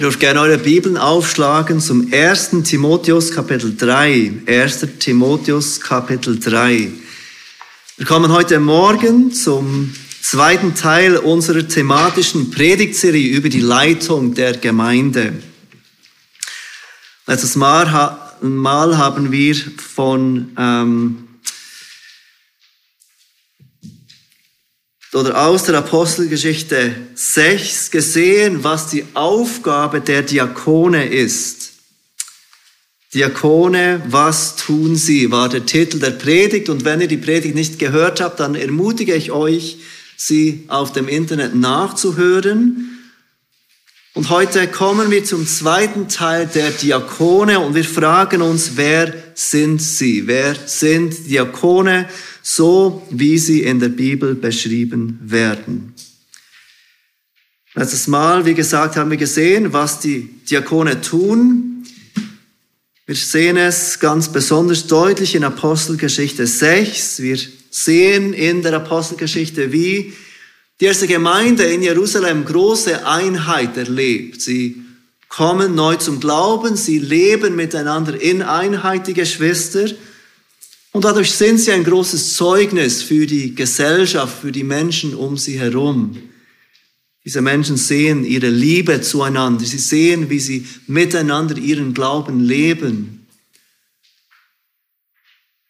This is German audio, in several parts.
Ihr dürft gerne eure Bibeln aufschlagen zum 1. Timotheus Kapitel 3. 1. Timotheus Kapitel 3. Wir kommen heute Morgen zum zweiten Teil unserer thematischen Predigtserie über die Leitung der Gemeinde. Letztes Mal haben wir von ähm, oder aus der Apostelgeschichte 6 gesehen, was die Aufgabe der Diakone ist. Diakone, was tun sie, war der Titel der Predigt. Und wenn ihr die Predigt nicht gehört habt, dann ermutige ich euch, sie auf dem Internet nachzuhören. Und heute kommen wir zum zweiten Teil der Diakone und wir fragen uns, wer sind sie? Wer sind Diakone? So wie sie in der Bibel beschrieben werden. Letztes Mal, wie gesagt, haben wir gesehen, was die Diakone tun. Wir sehen es ganz besonders deutlich in Apostelgeschichte 6. Wir sehen in der Apostelgeschichte, wie die erste Gemeinde in Jerusalem große Einheit erlebt. Sie kommen neu zum Glauben, sie leben miteinander in Einheit, die Geschwister. Und dadurch sind sie ein großes Zeugnis für die Gesellschaft, für die Menschen um sie herum. Diese Menschen sehen ihre Liebe zueinander. Sie sehen, wie sie miteinander ihren Glauben leben.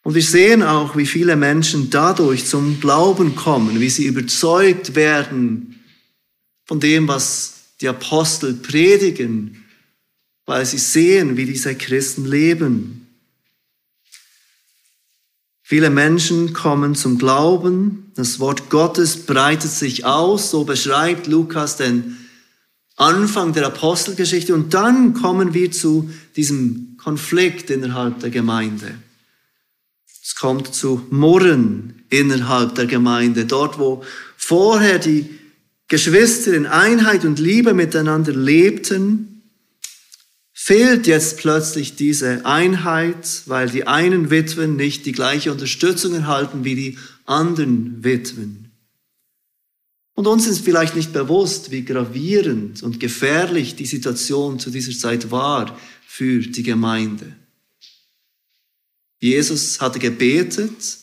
Und wir sehen auch, wie viele Menschen dadurch zum Glauben kommen, wie sie überzeugt werden von dem, was die Apostel predigen, weil sie sehen, wie diese Christen leben. Viele Menschen kommen zum Glauben. Das Wort Gottes breitet sich aus. So beschreibt Lukas den Anfang der Apostelgeschichte. Und dann kommen wir zu diesem Konflikt innerhalb der Gemeinde. Es kommt zu Murren innerhalb der Gemeinde. Dort, wo vorher die Geschwister in Einheit und Liebe miteinander lebten, fehlt jetzt plötzlich diese Einheit, weil die einen Witwen nicht die gleiche Unterstützung erhalten wie die anderen Witwen. Und uns ist vielleicht nicht bewusst, wie gravierend und gefährlich die Situation zu dieser Zeit war für die Gemeinde. Jesus hatte gebetet,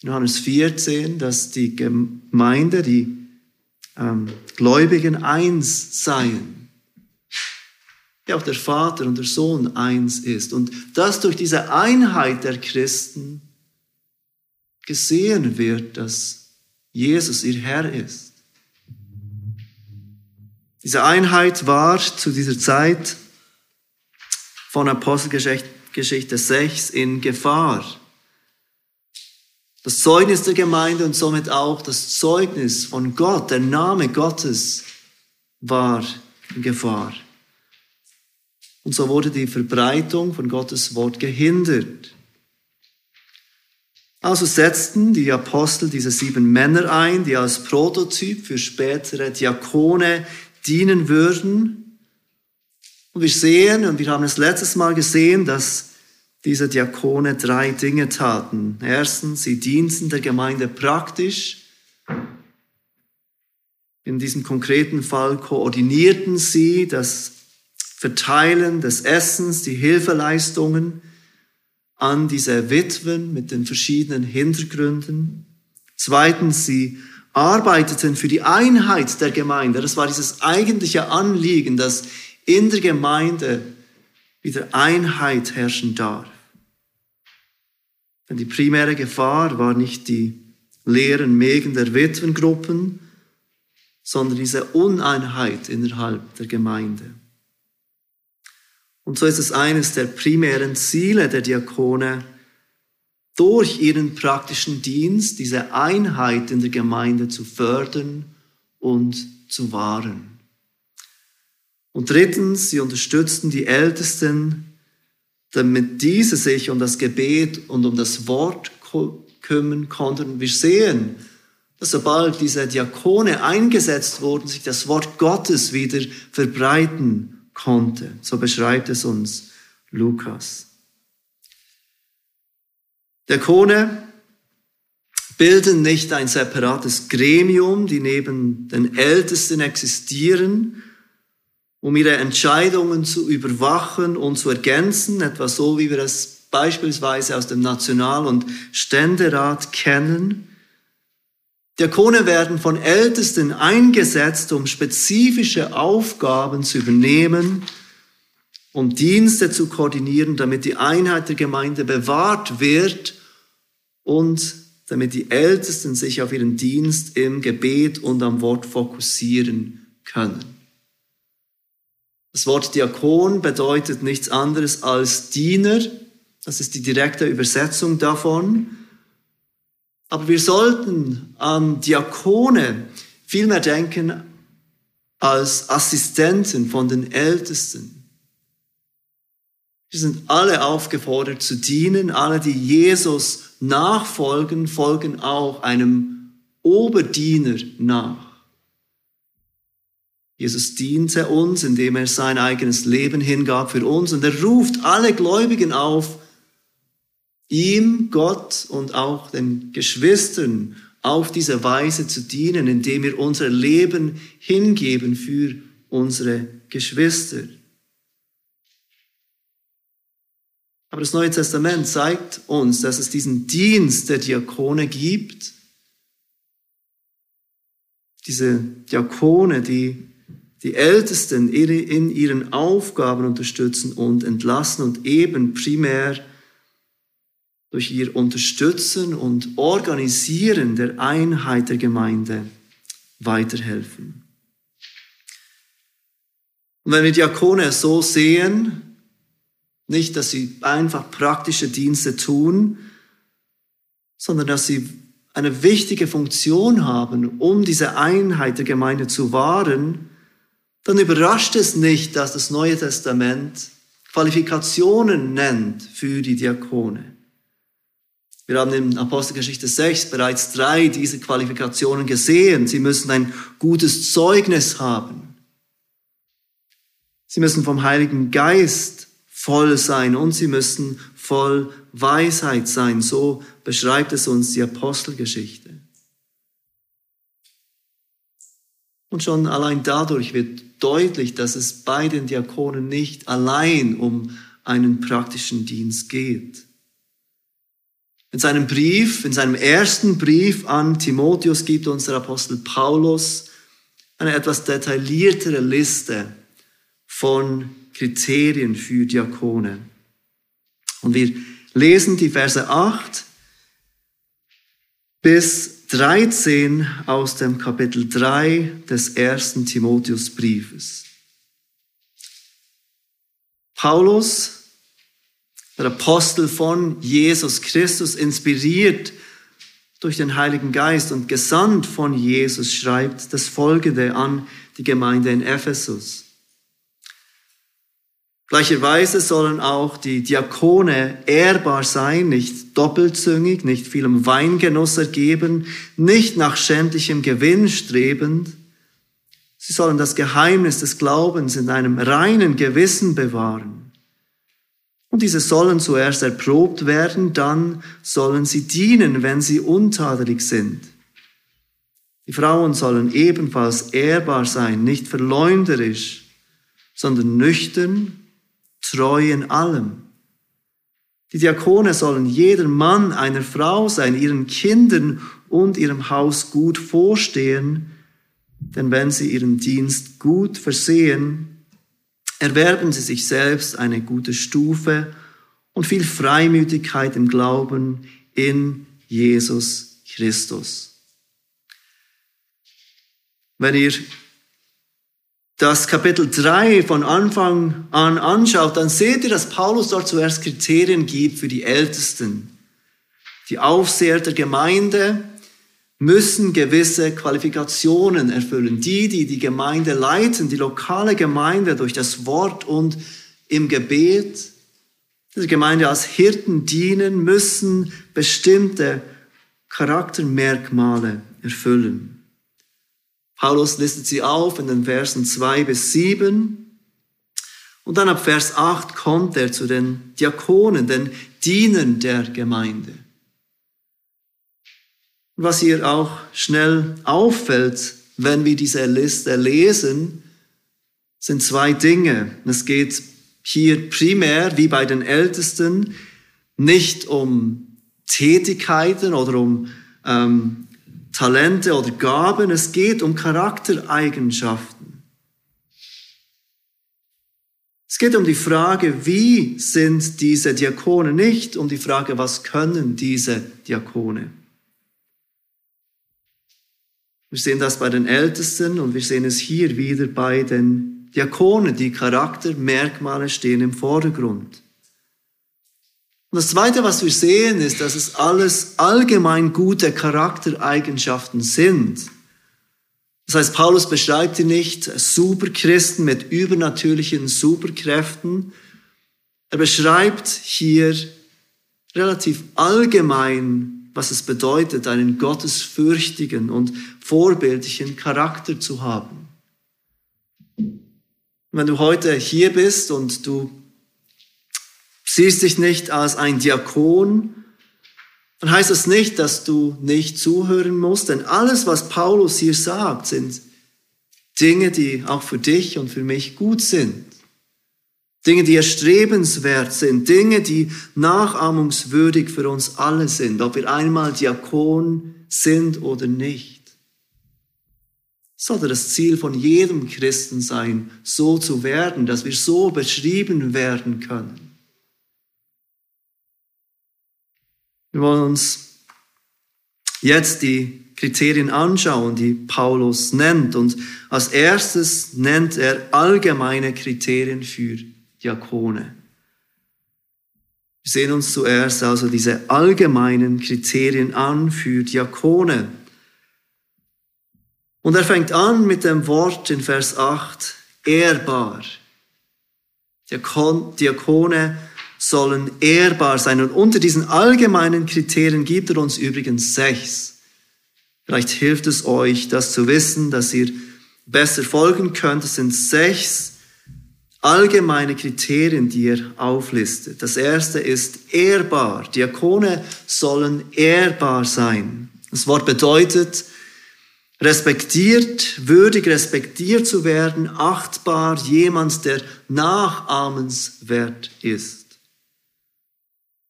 in Johannes 14, dass die Gemeinde, die ähm, Gläubigen eins seien wie auch der Vater und der Sohn eins ist. Und dass durch diese Einheit der Christen gesehen wird, dass Jesus ihr Herr ist. Diese Einheit war zu dieser Zeit von Apostelgeschichte 6 in Gefahr. Das Zeugnis der Gemeinde und somit auch das Zeugnis von Gott, der Name Gottes war in Gefahr. Und so wurde die Verbreitung von Gottes Wort gehindert. Also setzten die Apostel diese sieben Männer ein, die als Prototyp für spätere Diakone dienen würden. Und wir sehen, und wir haben es letztes Mal gesehen, dass diese Diakone drei Dinge taten. Erstens, sie dienten der Gemeinde praktisch. In diesem konkreten Fall koordinierten sie das Verteilen des Essens, die Hilfeleistungen an diese Witwen mit den verschiedenen Hintergründen. Zweitens, sie arbeiteten für die Einheit der Gemeinde. Das war dieses eigentliche Anliegen, dass in der Gemeinde wieder Einheit herrschen darf. Denn die primäre Gefahr war nicht die leeren Mägen der Witwengruppen, sondern diese Uneinheit innerhalb der Gemeinde. Und so ist es eines der primären Ziele der Diakone, durch ihren praktischen Dienst diese Einheit in der Gemeinde zu fördern und zu wahren. Und drittens, sie unterstützten die Ältesten, damit diese sich um das Gebet und um das Wort kümmern konnten. Wir sehen, dass sobald diese Diakone eingesetzt wurden, sich das Wort Gottes wieder verbreiten konnte. So beschreibt es uns Lukas. Der Kone bilden nicht ein separates Gremium, die neben den Ältesten existieren, um ihre Entscheidungen zu überwachen und zu ergänzen, etwa so, wie wir es beispielsweise aus dem National- und Ständerat kennen. Diakone werden von Ältesten eingesetzt, um spezifische Aufgaben zu übernehmen, um Dienste zu koordinieren, damit die Einheit der Gemeinde bewahrt wird und damit die Ältesten sich auf ihren Dienst im Gebet und am Wort fokussieren können. Das Wort Diakon bedeutet nichts anderes als Diener. Das ist die direkte Übersetzung davon. Aber wir sollten an Diakone vielmehr denken als Assistenten von den Ältesten. Wir sind alle aufgefordert zu dienen. Alle, die Jesus nachfolgen, folgen auch einem Oberdiener nach. Jesus diente uns, indem er sein eigenes Leben hingab für uns und er ruft alle Gläubigen auf, ihm, Gott und auch den Geschwistern auf diese Weise zu dienen, indem wir unser Leben hingeben für unsere Geschwister. Aber das Neue Testament zeigt uns, dass es diesen Dienst der Diakone gibt. Diese Diakone, die die Ältesten in ihren Aufgaben unterstützen und entlassen und eben primär durch ihr Unterstützen und Organisieren der Einheit der Gemeinde weiterhelfen. Und wenn wir Diakone so sehen, nicht, dass sie einfach praktische Dienste tun, sondern dass sie eine wichtige Funktion haben, um diese Einheit der Gemeinde zu wahren, dann überrascht es nicht, dass das Neue Testament Qualifikationen nennt für die Diakone. Wir haben in Apostelgeschichte 6 bereits drei dieser Qualifikationen gesehen. Sie müssen ein gutes Zeugnis haben. Sie müssen vom Heiligen Geist voll sein und sie müssen voll Weisheit sein. So beschreibt es uns die Apostelgeschichte. Und schon allein dadurch wird deutlich, dass es bei den Diakonen nicht allein um einen praktischen Dienst geht. In seinem Brief, in seinem ersten Brief an Timotheus gibt uns der Apostel Paulus eine etwas detailliertere Liste von Kriterien für Diakone. Und wir lesen die Verse 8 bis 13 aus dem Kapitel 3 des ersten Timotheusbriefes. Paulus, der Apostel von Jesus Christus, inspiriert durch den Heiligen Geist und gesandt von Jesus, schreibt das Folgende an die Gemeinde in Ephesus. Gleicherweise sollen auch die Diakone ehrbar sein, nicht doppelzüngig, nicht vielem Weingenuss ergeben, nicht nach schändlichem Gewinn strebend. Sie sollen das Geheimnis des Glaubens in einem reinen Gewissen bewahren. Und diese sollen zuerst erprobt werden, dann sollen sie dienen, wenn sie untadelig sind. Die Frauen sollen ebenfalls ehrbar sein, nicht verleumderisch, sondern nüchtern, treu in allem. Die Diakone sollen jeder Mann einer Frau sein, ihren Kindern und ihrem Haus gut vorstehen, denn wenn sie ihren Dienst gut versehen, erwerben sie sich selbst eine gute Stufe und viel Freimütigkeit im Glauben in Jesus Christus. Wenn ihr das Kapitel 3 von Anfang an anschaut, dann seht ihr, dass Paulus dort zuerst Kriterien gibt für die Ältesten. Die Aufseher der Gemeinde müssen gewisse Qualifikationen erfüllen. Die, die die Gemeinde leiten, die lokale Gemeinde durch das Wort und im Gebet, der Gemeinde als Hirten dienen, müssen bestimmte Charaktermerkmale erfüllen. Paulus listet sie auf in den Versen 2 bis 7. Und dann ab Vers 8 kommt er zu den Diakonen, den Dienern der Gemeinde. Was hier auch schnell auffällt, wenn wir diese Liste lesen, sind zwei Dinge. Es geht hier primär, wie bei den Ältesten, nicht um Tätigkeiten oder um ähm, Talente oder Gaben, es geht um Charaktereigenschaften. Es geht um die Frage, wie sind diese Diakone, nicht um die Frage, was können diese Diakone. Wir sehen das bei den Ältesten und wir sehen es hier wieder bei den Diakonen. Die Charaktermerkmale stehen im Vordergrund. Und das Zweite, was wir sehen, ist, dass es alles allgemein gute Charaktereigenschaften sind. Das heißt, Paulus beschreibt hier nicht Superchristen mit übernatürlichen Superkräften. Er beschreibt hier relativ allgemein, was es bedeutet, einen gottesfürchtigen und vorbildlichen Charakter zu haben. Wenn du heute hier bist und du siehst dich nicht als ein Diakon, dann heißt das nicht, dass du nicht zuhören musst, denn alles, was Paulus hier sagt, sind Dinge, die auch für dich und für mich gut sind. Dinge, die erstrebenswert sind, Dinge, die nachahmungswürdig für uns alle sind, ob wir einmal Diakon sind oder nicht. Sollte das Ziel von jedem Christen sein, so zu werden, dass wir so beschrieben werden können. Wir wollen uns jetzt die Kriterien anschauen, die Paulus nennt. Und als erstes nennt er allgemeine Kriterien für Diakone. Wir sehen uns zuerst also diese allgemeinen Kriterien an für Diakone. Und er fängt an mit dem Wort in Vers 8, ehrbar. Diakone sollen ehrbar sein. Und unter diesen allgemeinen Kriterien gibt er uns übrigens sechs. Vielleicht hilft es euch, das zu wissen, dass ihr besser folgen könnt. Es sind sechs allgemeine Kriterien, die er auflistet. Das erste ist ehrbar. Diakone sollen ehrbar sein. Das Wort bedeutet, respektiert, würdig respektiert zu werden, achtbar, jemand, der nachahmenswert ist.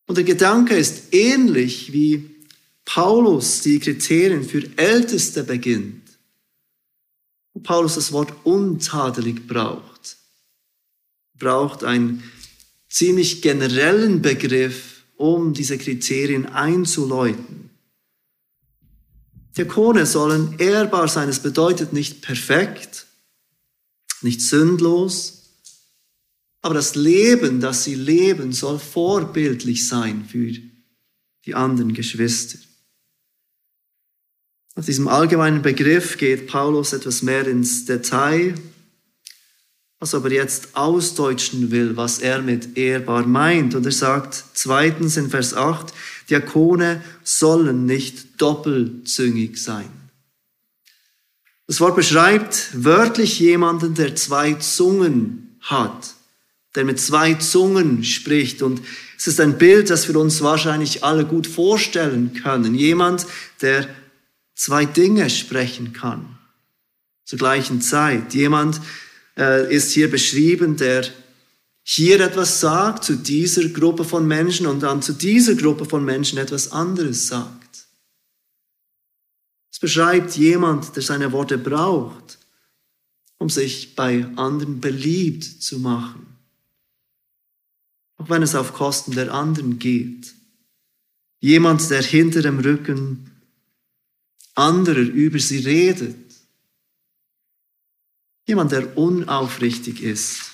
Und der Gedanke ist ähnlich wie Paulus die Kriterien für Älteste beginnt. Paulus das Wort untadelig braucht. Braucht einen ziemlich generellen Begriff, um diese Kriterien einzuläuten. Diakone sollen ehrbar sein. Es bedeutet nicht perfekt, nicht sündlos, aber das Leben, das sie leben, soll vorbildlich sein für die anderen Geschwister. Auf diesem allgemeinen Begriff geht Paulus etwas mehr ins Detail, was aber jetzt ausdeutschen will, was er mit ehrbar meint. Und er sagt zweitens in Vers 8, Diakone sollen nicht doppelzüngig sein. Das Wort beschreibt wörtlich jemanden, der zwei Zungen hat der mit zwei Zungen spricht. Und es ist ein Bild, das wir uns wahrscheinlich alle gut vorstellen können. Jemand, der zwei Dinge sprechen kann zur gleichen Zeit. Jemand äh, ist hier beschrieben, der hier etwas sagt zu dieser Gruppe von Menschen und dann zu dieser Gruppe von Menschen etwas anderes sagt. Es beschreibt jemand, der seine Worte braucht, um sich bei anderen beliebt zu machen auch wenn es auf Kosten der anderen geht. Jemand, der hinter dem Rücken anderer über sie redet. Jemand, der unaufrichtig ist.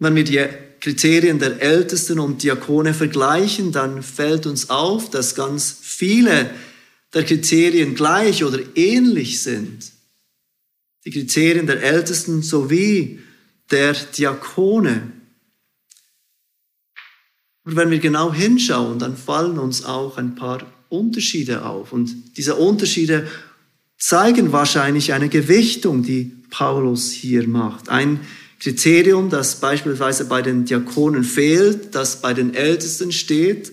Wenn wir die Kriterien der Ältesten und Diakone vergleichen, dann fällt uns auf, dass ganz viele der Kriterien gleich oder ähnlich sind. Die Kriterien der Ältesten sowie der Diakone. Und wenn wir genau hinschauen, dann fallen uns auch ein paar Unterschiede auf. Und diese Unterschiede zeigen wahrscheinlich eine Gewichtung, die Paulus hier macht. Ein Kriterium, das beispielsweise bei den Diakonen fehlt, das bei den Ältesten steht,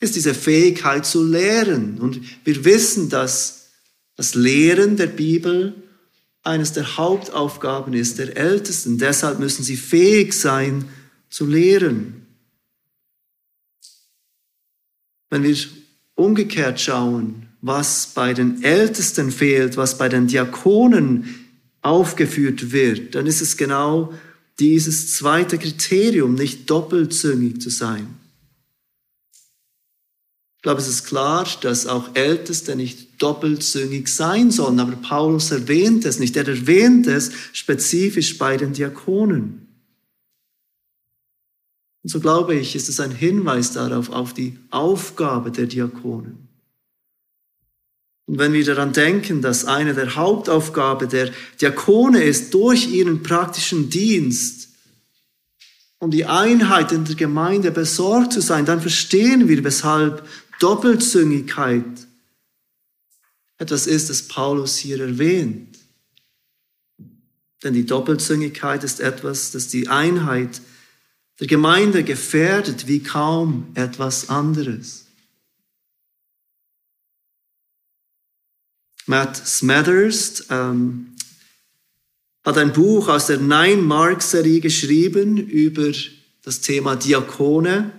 ist diese Fähigkeit zu lehren. Und wir wissen, dass das Lehren der Bibel eines der Hauptaufgaben ist der Ältesten. Deshalb müssen sie fähig sein zu lehren. Wenn wir umgekehrt schauen, was bei den Ältesten fehlt, was bei den Diakonen aufgeführt wird, dann ist es genau dieses zweite Kriterium, nicht doppelzüngig zu sein. Ich glaube, es ist klar, dass auch Älteste nicht doppelzüngig sein sollen, aber Paulus erwähnt es nicht. Er erwähnt es spezifisch bei den Diakonen. Und so glaube ich, ist es ein Hinweis darauf, auf die Aufgabe der Diakonen. Und wenn wir daran denken, dass eine der Hauptaufgabe der Diakone ist, durch ihren praktischen Dienst um die Einheit in der Gemeinde besorgt zu sein, dann verstehen wir, weshalb Doppelzüngigkeit etwas ist, das Paulus hier erwähnt. Denn die Doppelzüngigkeit ist etwas, das die Einheit der Gemeinde gefährdet wie kaum etwas anderes. Matt Smathers ähm, hat ein Buch aus der Nine-Mark-Serie geschrieben über das Thema Diakone.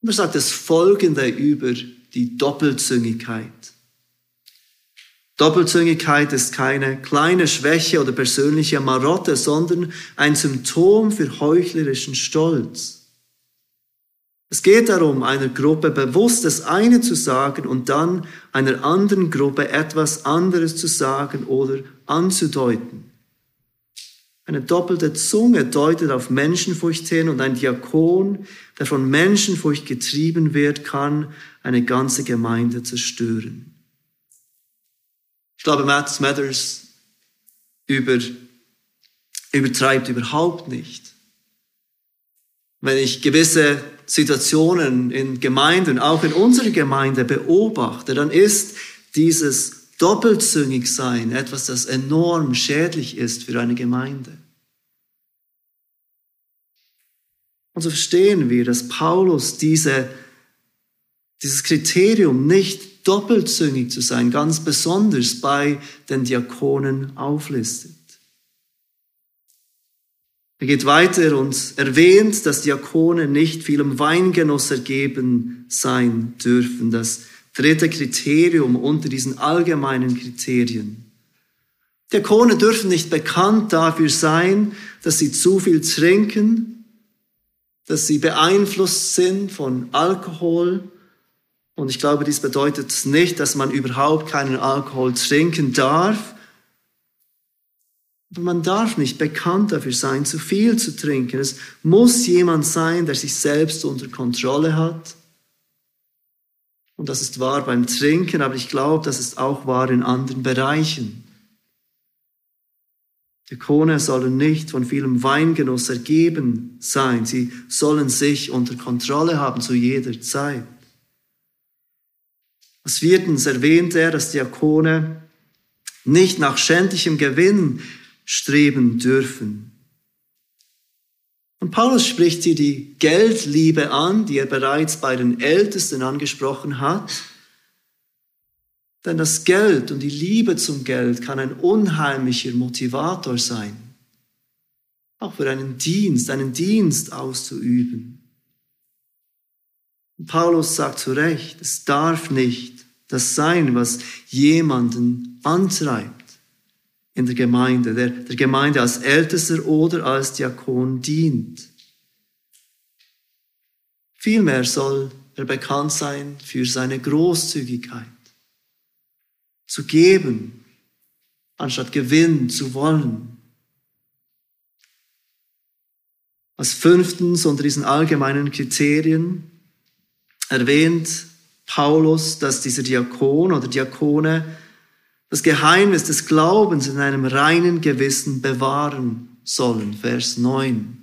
Und er sagt das Folgende über die Doppelzüngigkeit. Doppelzüngigkeit ist keine kleine Schwäche oder persönliche Marotte, sondern ein Symptom für heuchlerischen Stolz. Es geht darum, einer Gruppe bewusst das eine zu sagen und dann einer anderen Gruppe etwas anderes zu sagen oder anzudeuten. Eine doppelte Zunge deutet auf Menschenfurcht hin und ein Diakon, der von Menschenfurcht getrieben wird, kann eine ganze Gemeinde zerstören. Ich glaube, Matt Smathers über, übertreibt überhaupt nicht. Wenn ich gewisse Situationen in Gemeinden, auch in unserer Gemeinde beobachte, dann ist dieses Doppelzüngigsein etwas, das enorm schädlich ist für eine Gemeinde. Und so verstehen wir, dass Paulus diese, dieses Kriterium nicht doppelzüngig zu sein, ganz besonders bei den Diakonen auflistet. Er geht weiter und erwähnt, dass Diakone nicht vielem Weingenuss ergeben sein dürfen. Das dritte Kriterium unter diesen allgemeinen Kriterien. Diakone dürfen nicht bekannt dafür sein, dass sie zu viel trinken, dass sie beeinflusst sind von Alkohol. Und ich glaube, dies bedeutet nicht, dass man überhaupt keinen Alkohol trinken darf, man darf nicht bekannt dafür sein, zu viel zu trinken. Es muss jemand sein, der sich selbst unter Kontrolle hat. Und das ist wahr beim Trinken, aber ich glaube, das ist auch wahr in anderen Bereichen. Die Kone sollen nicht von vielem Weingenuss ergeben sein. Sie sollen sich unter Kontrolle haben zu jeder Zeit. Als viertens erwähnt er, dass Diakone nicht nach schändlichem Gewinn streben dürfen. Und Paulus spricht hier die Geldliebe an, die er bereits bei den Ältesten angesprochen hat. Denn das Geld und die Liebe zum Geld kann ein unheimlicher Motivator sein, auch für einen Dienst, einen Dienst auszuüben. Und Paulus sagt zu Recht, es darf nicht das sein, was jemanden antreibt in der Gemeinde, der der Gemeinde als Ältester oder als Diakon dient. Vielmehr soll er bekannt sein für seine Großzügigkeit, zu geben, anstatt gewinnen zu wollen. Als fünftens unter diesen allgemeinen Kriterien erwähnt Paulus, dass dieser Diakon oder Diakone das Geheimnis des Glaubens in einem reinen Gewissen bewahren sollen. Vers 9.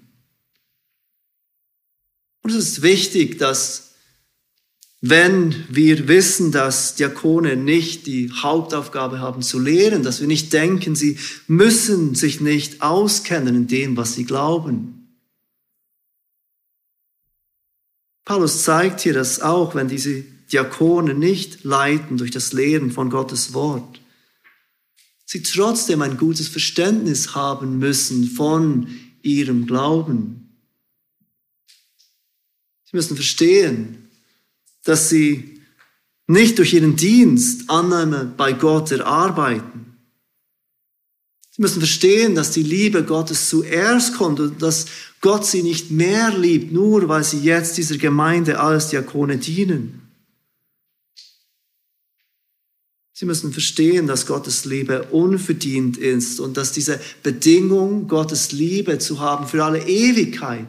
Und es ist wichtig, dass wenn wir wissen, dass Diakone nicht die Hauptaufgabe haben zu lehren, dass wir nicht denken, sie müssen sich nicht auskennen in dem, was sie glauben. Paulus zeigt hier, dass auch wenn diese Diakone nicht leiten durch das Lehren von Gottes Wort, sie trotzdem ein gutes Verständnis haben müssen von ihrem Glauben. Sie müssen verstehen, dass sie nicht durch ihren Dienst Annahme bei Gott erarbeiten. Sie müssen verstehen, dass die Liebe Gottes zuerst kommt und dass Gott sie nicht mehr liebt, nur weil sie jetzt dieser Gemeinde als Diakone dienen. Sie müssen verstehen, dass Gottes Liebe unverdient ist und dass diese Bedingung, Gottes Liebe zu haben für alle Ewigkeit,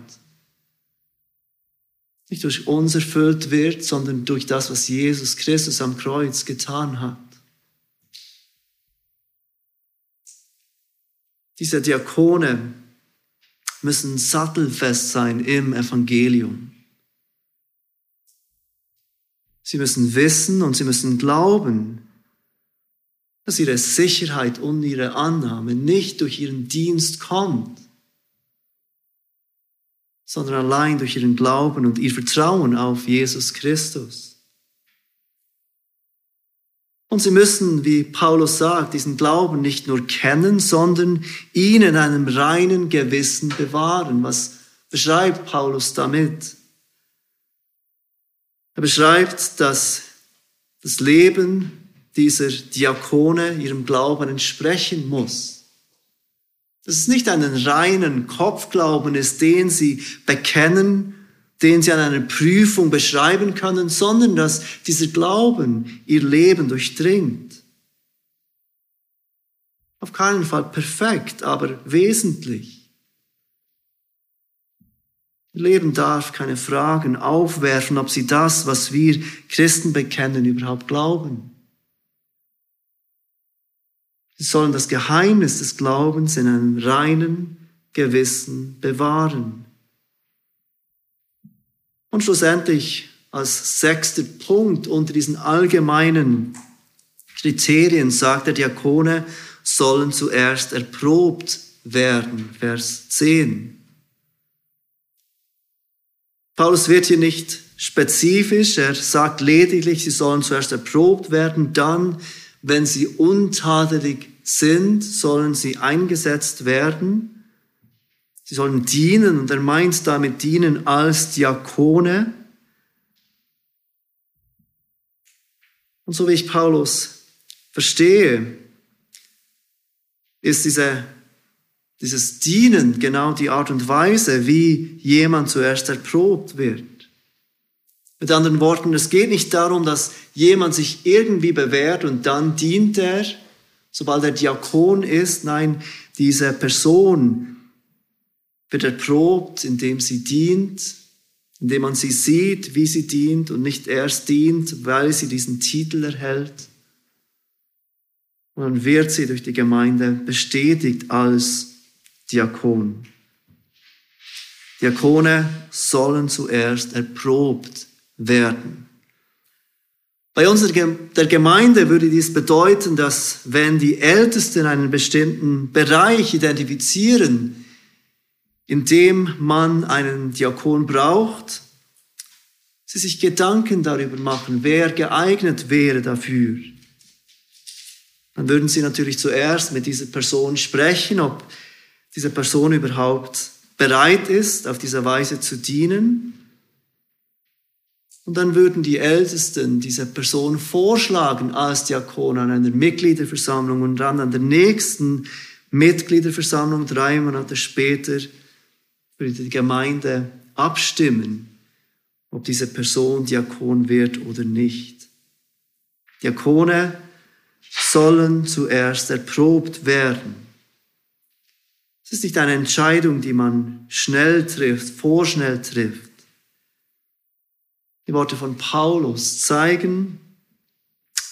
nicht durch uns erfüllt wird, sondern durch das, was Jesus Christus am Kreuz getan hat. Diese Diakone müssen sattelfest sein im Evangelium. Sie müssen wissen und sie müssen glauben, dass ihre Sicherheit und ihre Annahme nicht durch ihren Dienst kommt, sondern allein durch ihren Glauben und ihr Vertrauen auf Jesus Christus. Und sie müssen, wie Paulus sagt, diesen Glauben nicht nur kennen, sondern ihn in einem reinen Gewissen bewahren. Was beschreibt Paulus damit? Er beschreibt, dass das Leben dieser Diakone ihrem Glauben entsprechen muss. Dass es nicht einen reinen Kopfglauben ist, den sie bekennen, den sie an einer Prüfung beschreiben können, sondern dass dieser Glauben ihr Leben durchdringt. Auf keinen Fall perfekt, aber wesentlich. Ihr Leben darf keine Fragen aufwerfen, ob sie das, was wir Christen bekennen, überhaupt glauben. Sie sollen das Geheimnis des Glaubens in einem reinen Gewissen bewahren. Und schlussendlich als sechster Punkt unter diesen allgemeinen Kriterien sagt der Diakone, sollen zuerst erprobt werden. Vers 10. Paulus wird hier nicht spezifisch, er sagt lediglich, sie sollen zuerst erprobt werden, dann, wenn sie untadelig sind, sollen sie eingesetzt werden. Sie sollen dienen und er meint damit dienen als Diakone. Und so wie ich Paulus verstehe, ist diese, dieses Dienen genau die Art und Weise, wie jemand zuerst erprobt wird. Mit anderen Worten, es geht nicht darum, dass jemand sich irgendwie bewährt und dann dient er, sobald er Diakon ist. Nein, diese Person wird erprobt, indem sie dient, indem man sie sieht, wie sie dient und nicht erst dient, weil sie diesen Titel erhält. Und dann wird sie durch die Gemeinde bestätigt als Diakon. Diakone sollen zuerst erprobt werden. Bei unserer der Gemeinde würde dies bedeuten, dass wenn die Ältesten einen bestimmten Bereich identifizieren, in dem man einen Diakon braucht, sie sich Gedanken darüber machen, wer geeignet wäre dafür. Dann würden sie natürlich zuerst mit dieser Person sprechen, ob diese Person überhaupt bereit ist, auf diese Weise zu dienen. Und dann würden die Ältesten diese Person vorschlagen als Diakon an einer Mitgliederversammlung und dann an der nächsten Mitgliederversammlung drei Monate später würde die Gemeinde abstimmen, ob diese Person Diakon wird oder nicht. Diakone sollen zuerst erprobt werden. Es ist nicht eine Entscheidung, die man schnell trifft, vorschnell trifft. Die Worte von Paulus zeigen,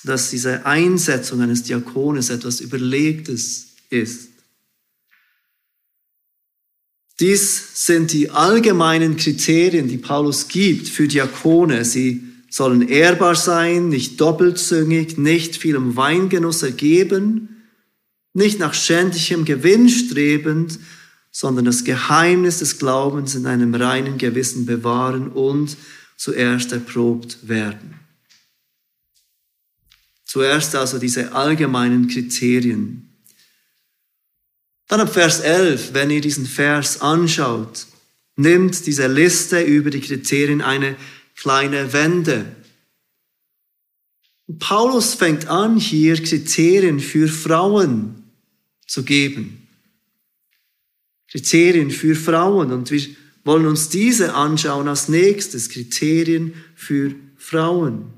dass diese Einsetzung eines Diakones etwas Überlegtes ist. Dies sind die allgemeinen Kriterien, die Paulus gibt für Diakone. Sie sollen ehrbar sein, nicht doppelzüngig, nicht vielem Weingenuss ergeben, nicht nach schändlichem Gewinn strebend, sondern das Geheimnis des Glaubens in einem reinen Gewissen bewahren und zuerst erprobt werden. Zuerst also diese allgemeinen Kriterien. Dann ab Vers 11, wenn ihr diesen Vers anschaut, nimmt diese Liste über die Kriterien eine kleine Wende. Paulus fängt an, hier Kriterien für Frauen zu geben. Kriterien für Frauen. Und wir wollen uns diese anschauen als nächstes. Kriterien für Frauen.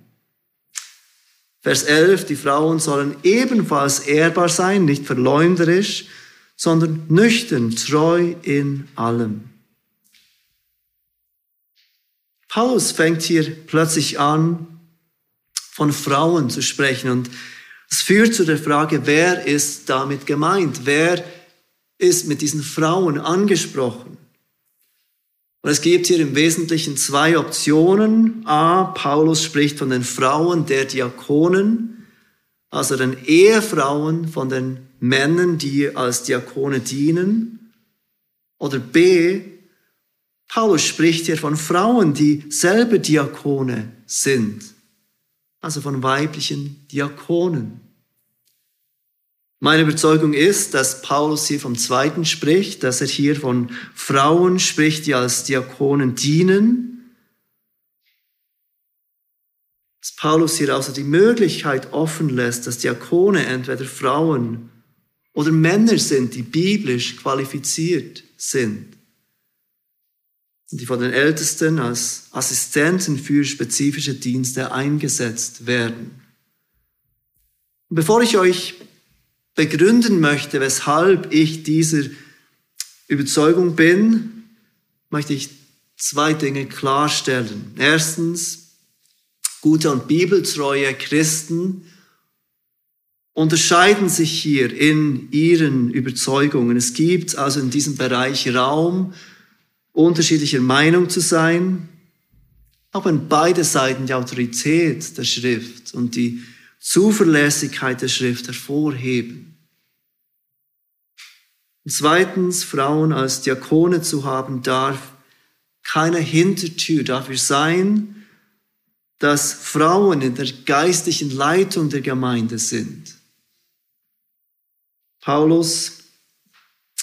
Vers 11, die Frauen sollen ebenfalls ehrbar sein, nicht verleumderisch, sondern nüchtern, treu in allem. Paulus fängt hier plötzlich an, von Frauen zu sprechen und es führt zu der Frage, wer ist damit gemeint? Wer ist mit diesen Frauen angesprochen? Und es gibt hier im Wesentlichen zwei Optionen. A, Paulus spricht von den Frauen der Diakonen, also den Ehefrauen von den Männern, die als Diakone dienen. Oder B, Paulus spricht hier von Frauen, die selber Diakone sind, also von weiblichen Diakonen. Meine Überzeugung ist, dass Paulus hier vom Zweiten spricht, dass er hier von Frauen spricht, die als Diakonen dienen. Dass Paulus hier also die Möglichkeit offen lässt, dass Diakone entweder Frauen oder Männer sind, die biblisch qualifiziert sind, die von den Ältesten als Assistenten für spezifische Dienste eingesetzt werden. Bevor ich euch begründen möchte, weshalb ich dieser Überzeugung bin, möchte ich zwei Dinge klarstellen. Erstens, gute und bibeltreue Christen unterscheiden sich hier in ihren Überzeugungen. Es gibt also in diesem Bereich Raum, unterschiedlicher Meinung zu sein, auch wenn beide Seiten die Autorität der Schrift und die Zuverlässigkeit der Schrift hervorheben. Und zweitens, Frauen als Diakone zu haben, darf keine Hintertür dafür sein, dass Frauen in der geistlichen Leitung der Gemeinde sind. Paulus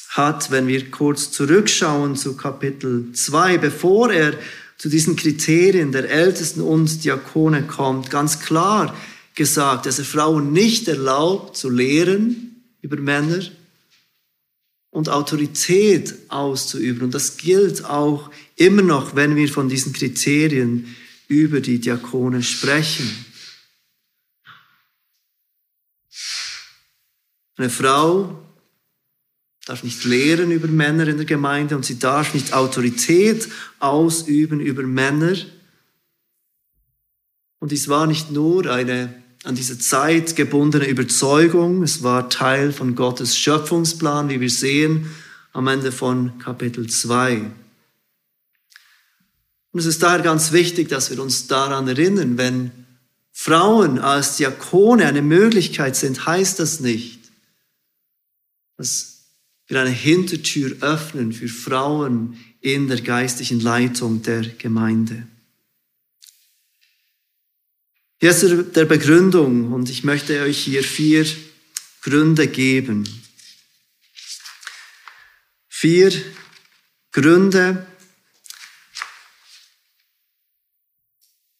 hat, wenn wir kurz zurückschauen zu Kapitel 2, bevor er zu diesen Kriterien der Ältesten und Diakone kommt, ganz klar gesagt, dass er Frauen nicht erlaubt zu lehren über Männer und Autorität auszuüben. Und das gilt auch immer noch, wenn wir von diesen Kriterien über die Diakone sprechen. Eine Frau darf nicht lehren über Männer in der Gemeinde und sie darf nicht Autorität ausüben über Männer. Und dies war nicht nur eine an diese Zeit gebundene Überzeugung, es war Teil von Gottes Schöpfungsplan, wie wir sehen am Ende von Kapitel 2. Und es ist daher ganz wichtig, dass wir uns daran erinnern, wenn Frauen als Diakone eine Möglichkeit sind, heißt das nicht, dass wir eine Hintertür öffnen für Frauen in der geistlichen Leitung der Gemeinde. Jetzt der Begründung und ich möchte euch hier vier Gründe geben. Vier Gründe,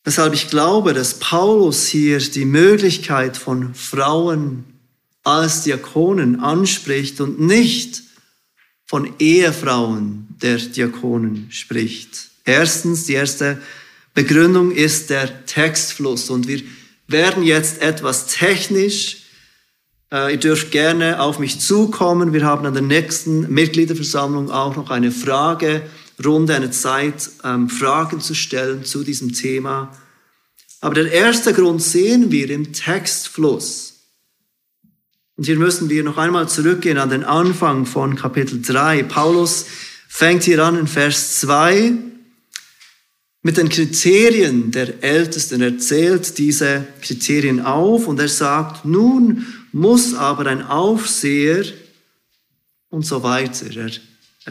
weshalb ich glaube, dass Paulus hier die Möglichkeit von Frauen als Diakonen anspricht und nicht von Ehefrauen der Diakonen spricht. Erstens, die erste Begründung ist der Textfluss und wir werden jetzt etwas technisch. Äh, ihr dürft gerne auf mich zukommen. Wir haben an der nächsten Mitgliederversammlung auch noch eine Fragerunde, eine Zeit, ähm, Fragen zu stellen zu diesem Thema. Aber der erste Grund sehen wir im Textfluss. Und hier müssen wir noch einmal zurückgehen an den Anfang von Kapitel 3. Paulus fängt hier an in Vers 2 mit den Kriterien der Ältesten. Er zählt diese Kriterien auf und er sagt, nun muss aber ein Aufseher und so weiter. Er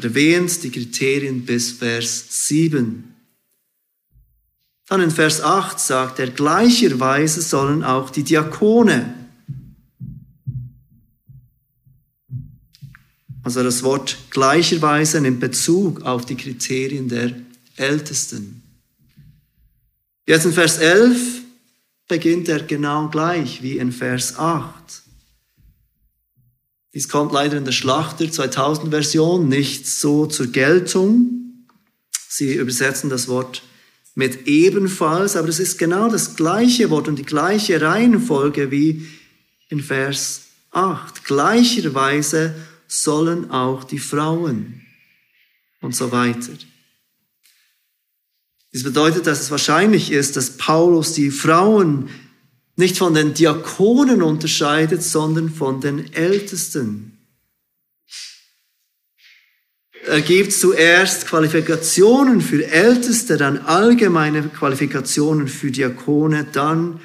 erwähnt die Kriterien bis Vers 7. Dann in Vers 8 sagt er, gleicherweise sollen auch die Diakone Also das Wort gleicherweise nimmt Bezug auf die Kriterien der Ältesten. Jetzt in Vers 11 beginnt er genau gleich wie in Vers 8. Dies kommt leider in der Schlachter 2000 Version nicht so zur Geltung. Sie übersetzen das Wort mit ebenfalls, aber es ist genau das gleiche Wort und die gleiche Reihenfolge wie in Vers 8. Gleicherweise sollen auch die Frauen und so weiter. Dies bedeutet, dass es wahrscheinlich ist, dass Paulus die Frauen nicht von den Diakonen unterscheidet, sondern von den Ältesten. Er gibt zuerst Qualifikationen für Älteste, dann allgemeine Qualifikationen für Diakone, dann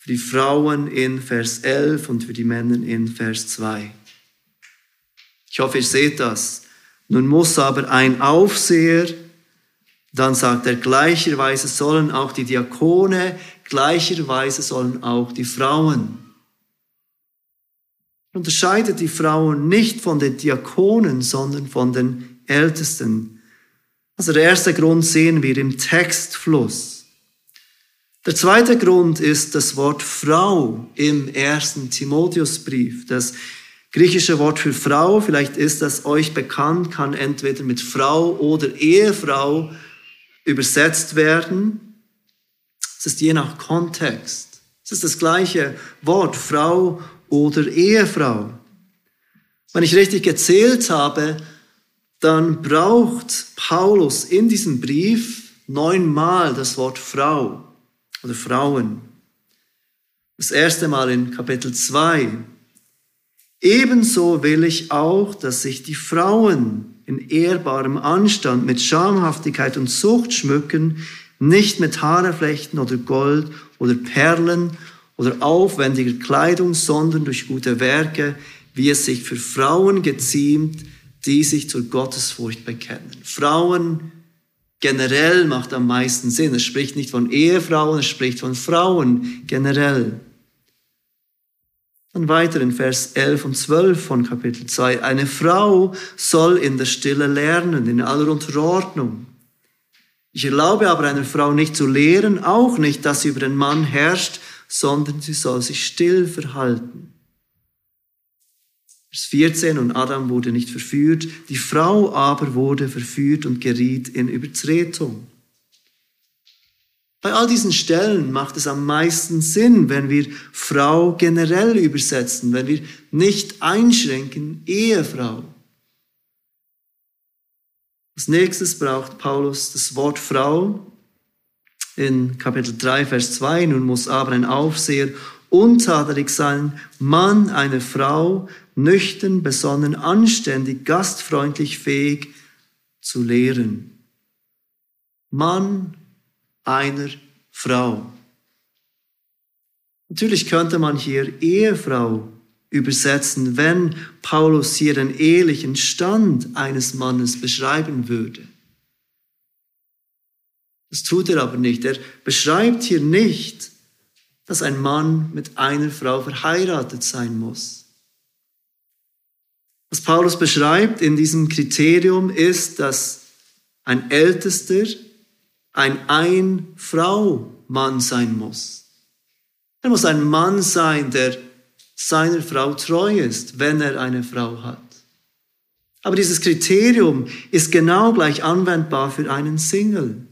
für die Frauen in Vers 11 und für die Männer in Vers 2. Ich hoffe, ihr seht das. Nun muss aber ein Aufseher dann sagt er, gleicherweise sollen auch die Diakone, gleicherweise sollen auch die Frauen. Er unterscheidet die Frauen nicht von den Diakonen, sondern von den Ältesten. Also der erste Grund sehen wir im Textfluss. Der zweite Grund ist das Wort Frau im ersten Timotheusbrief. Das griechische Wort für Frau, vielleicht ist das euch bekannt, kann entweder mit Frau oder Ehefrau übersetzt werden. Es ist je nach Kontext. Es ist das gleiche Wort, Frau oder Ehefrau. Wenn ich richtig gezählt habe, dann braucht Paulus in diesem Brief neunmal das Wort Frau oder Frauen. Das erste Mal in Kapitel 2. Ebenso will ich auch, dass sich die Frauen in ehrbarem Anstand mit Schamhaftigkeit und Sucht schmücken, nicht mit Haareflechten oder Gold oder Perlen oder aufwendiger Kleidung, sondern durch gute Werke, wie es sich für Frauen geziemt, die sich zur Gottesfurcht bekennen. Frauen generell macht am meisten Sinn. Es spricht nicht von Ehefrauen, es spricht von Frauen generell. Dann weiter in Vers 11 und 12 von Kapitel 2. Eine Frau soll in der Stille lernen, in aller Unterordnung. Ich erlaube aber einer Frau nicht zu lehren, auch nicht, dass sie über den Mann herrscht, sondern sie soll sich still verhalten. Vers 14, und Adam wurde nicht verführt, die Frau aber wurde verführt und geriet in Übertretung. Bei all diesen Stellen macht es am meisten Sinn, wenn wir Frau generell übersetzen, wenn wir nicht einschränken Ehefrau. Als nächstes braucht Paulus das Wort Frau in Kapitel 3, Vers 2. Nun muss aber ein Aufseher untadelig sein, Mann einer Frau, nüchtern, besonnen, anständig, gastfreundlich, fähig zu lehren. Mann einer Frau. Natürlich könnte man hier Ehefrau übersetzen, wenn Paulus hier den ehelichen Stand eines Mannes beschreiben würde. Das tut er aber nicht. Er beschreibt hier nicht, dass ein Mann mit einer Frau verheiratet sein muss. Was Paulus beschreibt in diesem Kriterium ist, dass ein Ältester ein Ein-Frau-Mann sein muss. Er muss ein Mann sein, der seiner Frau treu ist, wenn er eine Frau hat. Aber dieses Kriterium ist genau gleich anwendbar für einen Single.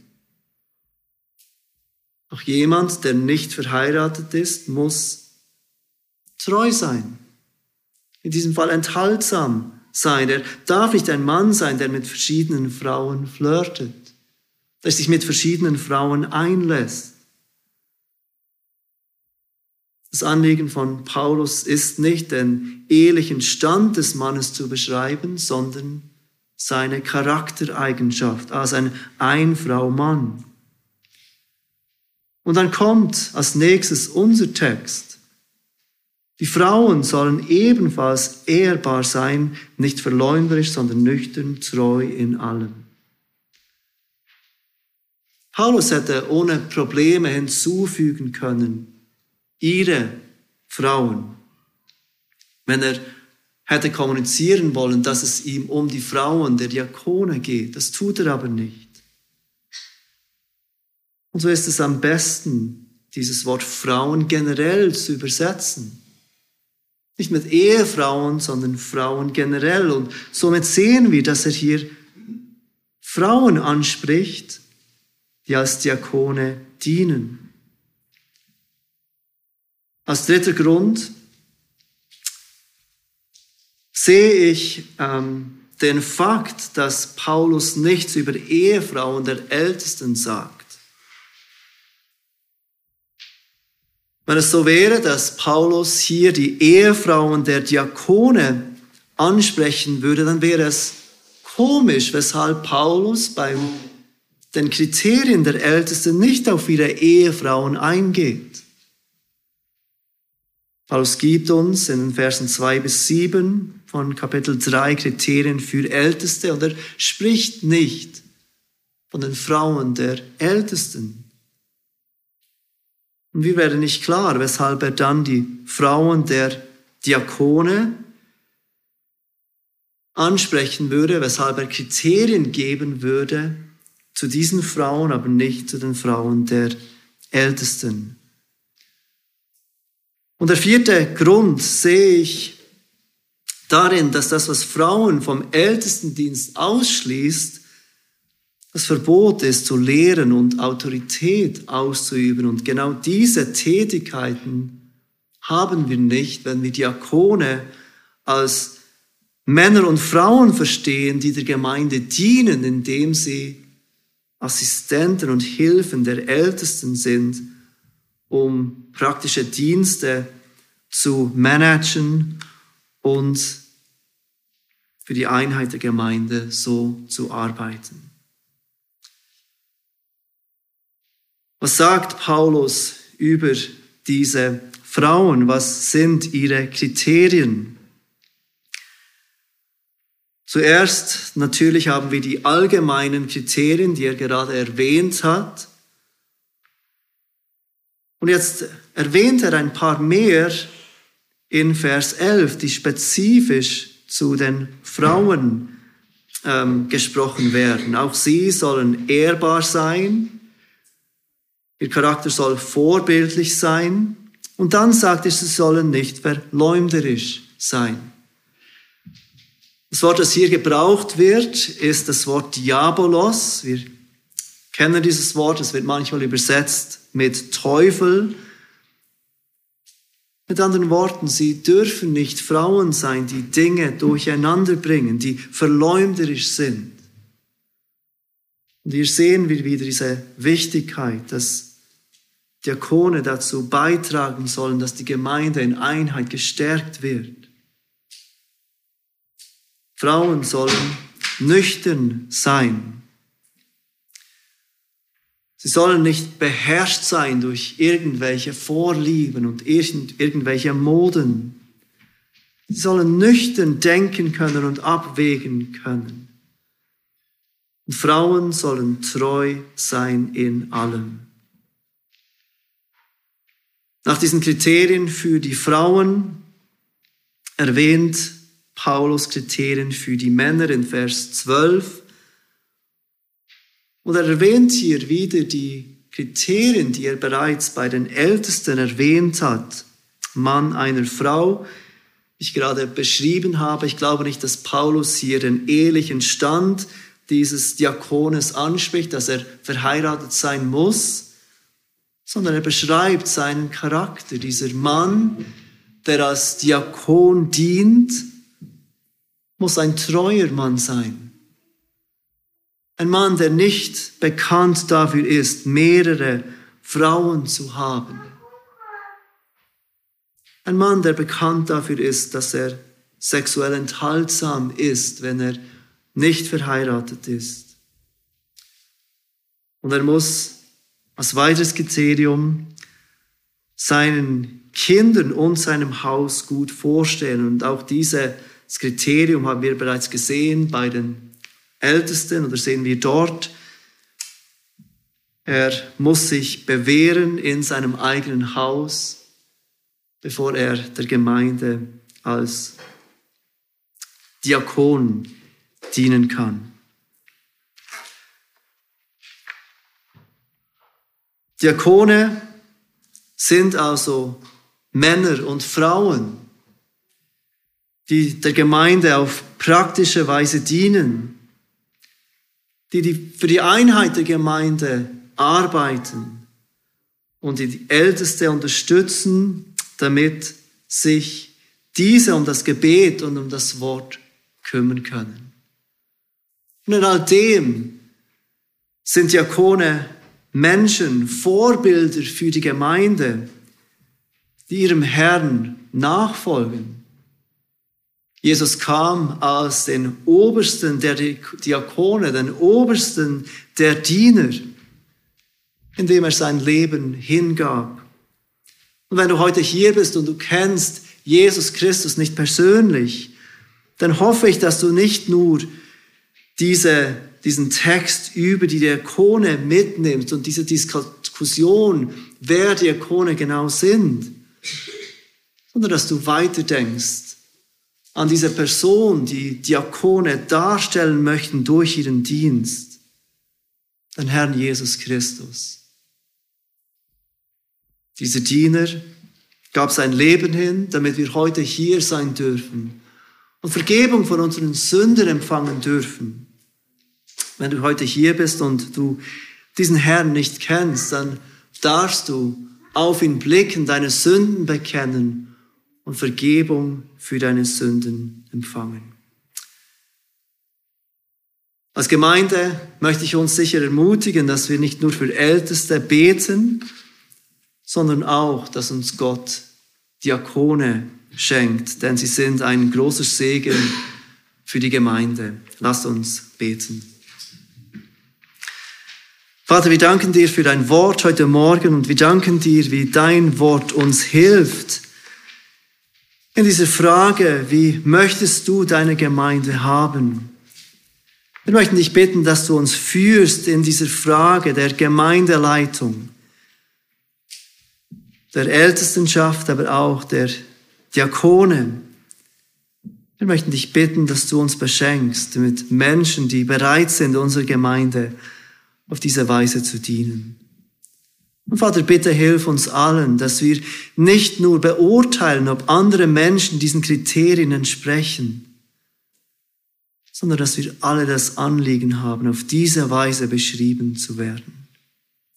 Auch jemand, der nicht verheiratet ist, muss treu sein. In diesem Fall enthaltsam sein. Er darf nicht ein Mann sein, der mit verschiedenen Frauen flirtet der sich mit verschiedenen Frauen einlässt. Das Anliegen von Paulus ist nicht, den ehelichen Stand des Mannes zu beschreiben, sondern seine Charaktereigenschaft als ein Einfrau-Mann. Und dann kommt als nächstes unser Text. Die Frauen sollen ebenfalls ehrbar sein, nicht verleumderisch, sondern nüchtern, treu in allem. Paulus hätte ohne Probleme hinzufügen können, ihre Frauen, wenn er hätte kommunizieren wollen, dass es ihm um die Frauen der Diakone geht. Das tut er aber nicht. Und so ist es am besten, dieses Wort Frauen generell zu übersetzen. Nicht mit Ehefrauen, sondern Frauen generell. Und somit sehen wir, dass er hier Frauen anspricht, die als Diakone dienen. Als dritter Grund sehe ich ähm, den Fakt, dass Paulus nichts über Ehefrauen der Ältesten sagt. Wenn es so wäre, dass Paulus hier die Ehefrauen der Diakone ansprechen würde, dann wäre es komisch, weshalb Paulus bei den Kriterien der Ältesten nicht auf ihre Ehefrauen eingeht. Paulus gibt uns in den Versen 2 bis 7 von Kapitel 3 Kriterien für Älteste und er spricht nicht von den Frauen der Ältesten. Und wir werden nicht klar, weshalb er dann die Frauen der Diakone ansprechen würde, weshalb er Kriterien geben würde zu diesen Frauen, aber nicht zu den Frauen der Ältesten. Und der vierte Grund sehe ich darin, dass das, was Frauen vom Ältestendienst ausschließt, das Verbot ist, zu lehren und Autorität auszuüben. Und genau diese Tätigkeiten haben wir nicht, wenn wir Diakone als Männer und Frauen verstehen, die der Gemeinde dienen, indem sie Assistenten und Hilfen der Ältesten sind, um praktische Dienste zu managen und für die Einheit der Gemeinde so zu arbeiten. Was sagt Paulus über diese Frauen? Was sind ihre Kriterien? Zuerst natürlich haben wir die allgemeinen Kriterien, die er gerade erwähnt hat. Und jetzt erwähnt er ein paar mehr in Vers 11, die spezifisch zu den Frauen ähm, gesprochen werden. Auch sie sollen ehrbar sein, Ihr Charakter soll vorbildlich sein. Und dann sagt er, sie sollen nicht verleumderisch sein. Das Wort, das hier gebraucht wird, ist das Wort Diabolos. Wir kennen dieses Wort, es wird manchmal übersetzt mit Teufel. Mit anderen Worten, sie dürfen nicht Frauen sein, die Dinge durcheinander bringen, die verleumderisch sind. Und hier sehen wir wieder diese Wichtigkeit, dass Diakone dazu beitragen sollen, dass die Gemeinde in Einheit gestärkt wird. Frauen sollen nüchtern sein. Sie sollen nicht beherrscht sein durch irgendwelche Vorlieben und irgendwelche Moden. Sie sollen nüchtern denken können und abwägen können. Und Frauen sollen treu sein in allem. Nach diesen Kriterien für die Frauen erwähnt Paulus Kriterien für die Männer in Vers 12. Und er erwähnt hier wieder die Kriterien, die er bereits bei den Ältesten erwähnt hat. Mann einer Frau, ich gerade beschrieben habe. Ich glaube nicht, dass Paulus hier den ehelichen Stand dieses Diakones anspricht, dass er verheiratet sein muss, sondern er beschreibt seinen Charakter. Dieser Mann, der als Diakon dient, muss ein treuer Mann sein. Ein Mann, der nicht bekannt dafür ist, mehrere Frauen zu haben. Ein Mann, der bekannt dafür ist, dass er sexuell enthaltsam ist, wenn er nicht verheiratet ist. Und er muss als weiteres Kriterium seinen Kindern und seinem Haus gut vorstellen. Und auch dieses Kriterium haben wir bereits gesehen bei den Ältesten oder sehen wir dort. Er muss sich bewähren in seinem eigenen Haus, bevor er der Gemeinde als Diakon dienen kann. Diakone sind also Männer und Frauen, die der Gemeinde auf praktische Weise dienen, die, die für die Einheit der Gemeinde arbeiten und die Älteste unterstützen, damit sich diese um das Gebet und um das Wort kümmern können. Und in all dem sind Diakone Menschen, Vorbilder für die Gemeinde, die ihrem Herrn nachfolgen. Jesus kam als den Obersten der Diakone, den Obersten der Diener, indem er sein Leben hingab. Und wenn du heute hier bist und du kennst Jesus Christus nicht persönlich, dann hoffe ich, dass du nicht nur diese diesen Text über die Diakone mitnimmst und diese Diskussion, wer Diakone genau sind, sondern dass du weiterdenkst an diese Person, die Diakone darstellen möchten durch ihren Dienst, den Herrn Jesus Christus. Dieser Diener gab sein Leben hin, damit wir heute hier sein dürfen und Vergebung von unseren Sünden empfangen dürfen. Wenn du heute hier bist und du diesen Herrn nicht kennst, dann darfst du auf ihn blicken, deine Sünden bekennen und Vergebung für deine Sünden empfangen. Als Gemeinde möchte ich uns sicher ermutigen, dass wir nicht nur für Älteste beten, sondern auch, dass uns Gott Diakone schenkt, denn sie sind ein großer Segen für die Gemeinde. Lasst uns beten. Vater, wir danken dir für dein Wort heute Morgen und wir danken dir, wie dein Wort uns hilft in dieser Frage, wie möchtest du deine Gemeinde haben? Wir möchten dich bitten, dass du uns führst in dieser Frage der Gemeindeleitung, der Ältestenschaft, aber auch der Diakone. Wir möchten dich bitten, dass du uns beschenkst mit Menschen, die bereit sind, unsere Gemeinde auf diese Weise zu dienen. Und Vater, bitte hilf uns allen, dass wir nicht nur beurteilen, ob andere Menschen diesen Kriterien entsprechen, sondern dass wir alle das Anliegen haben, auf diese Weise beschrieben zu werden.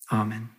Amen.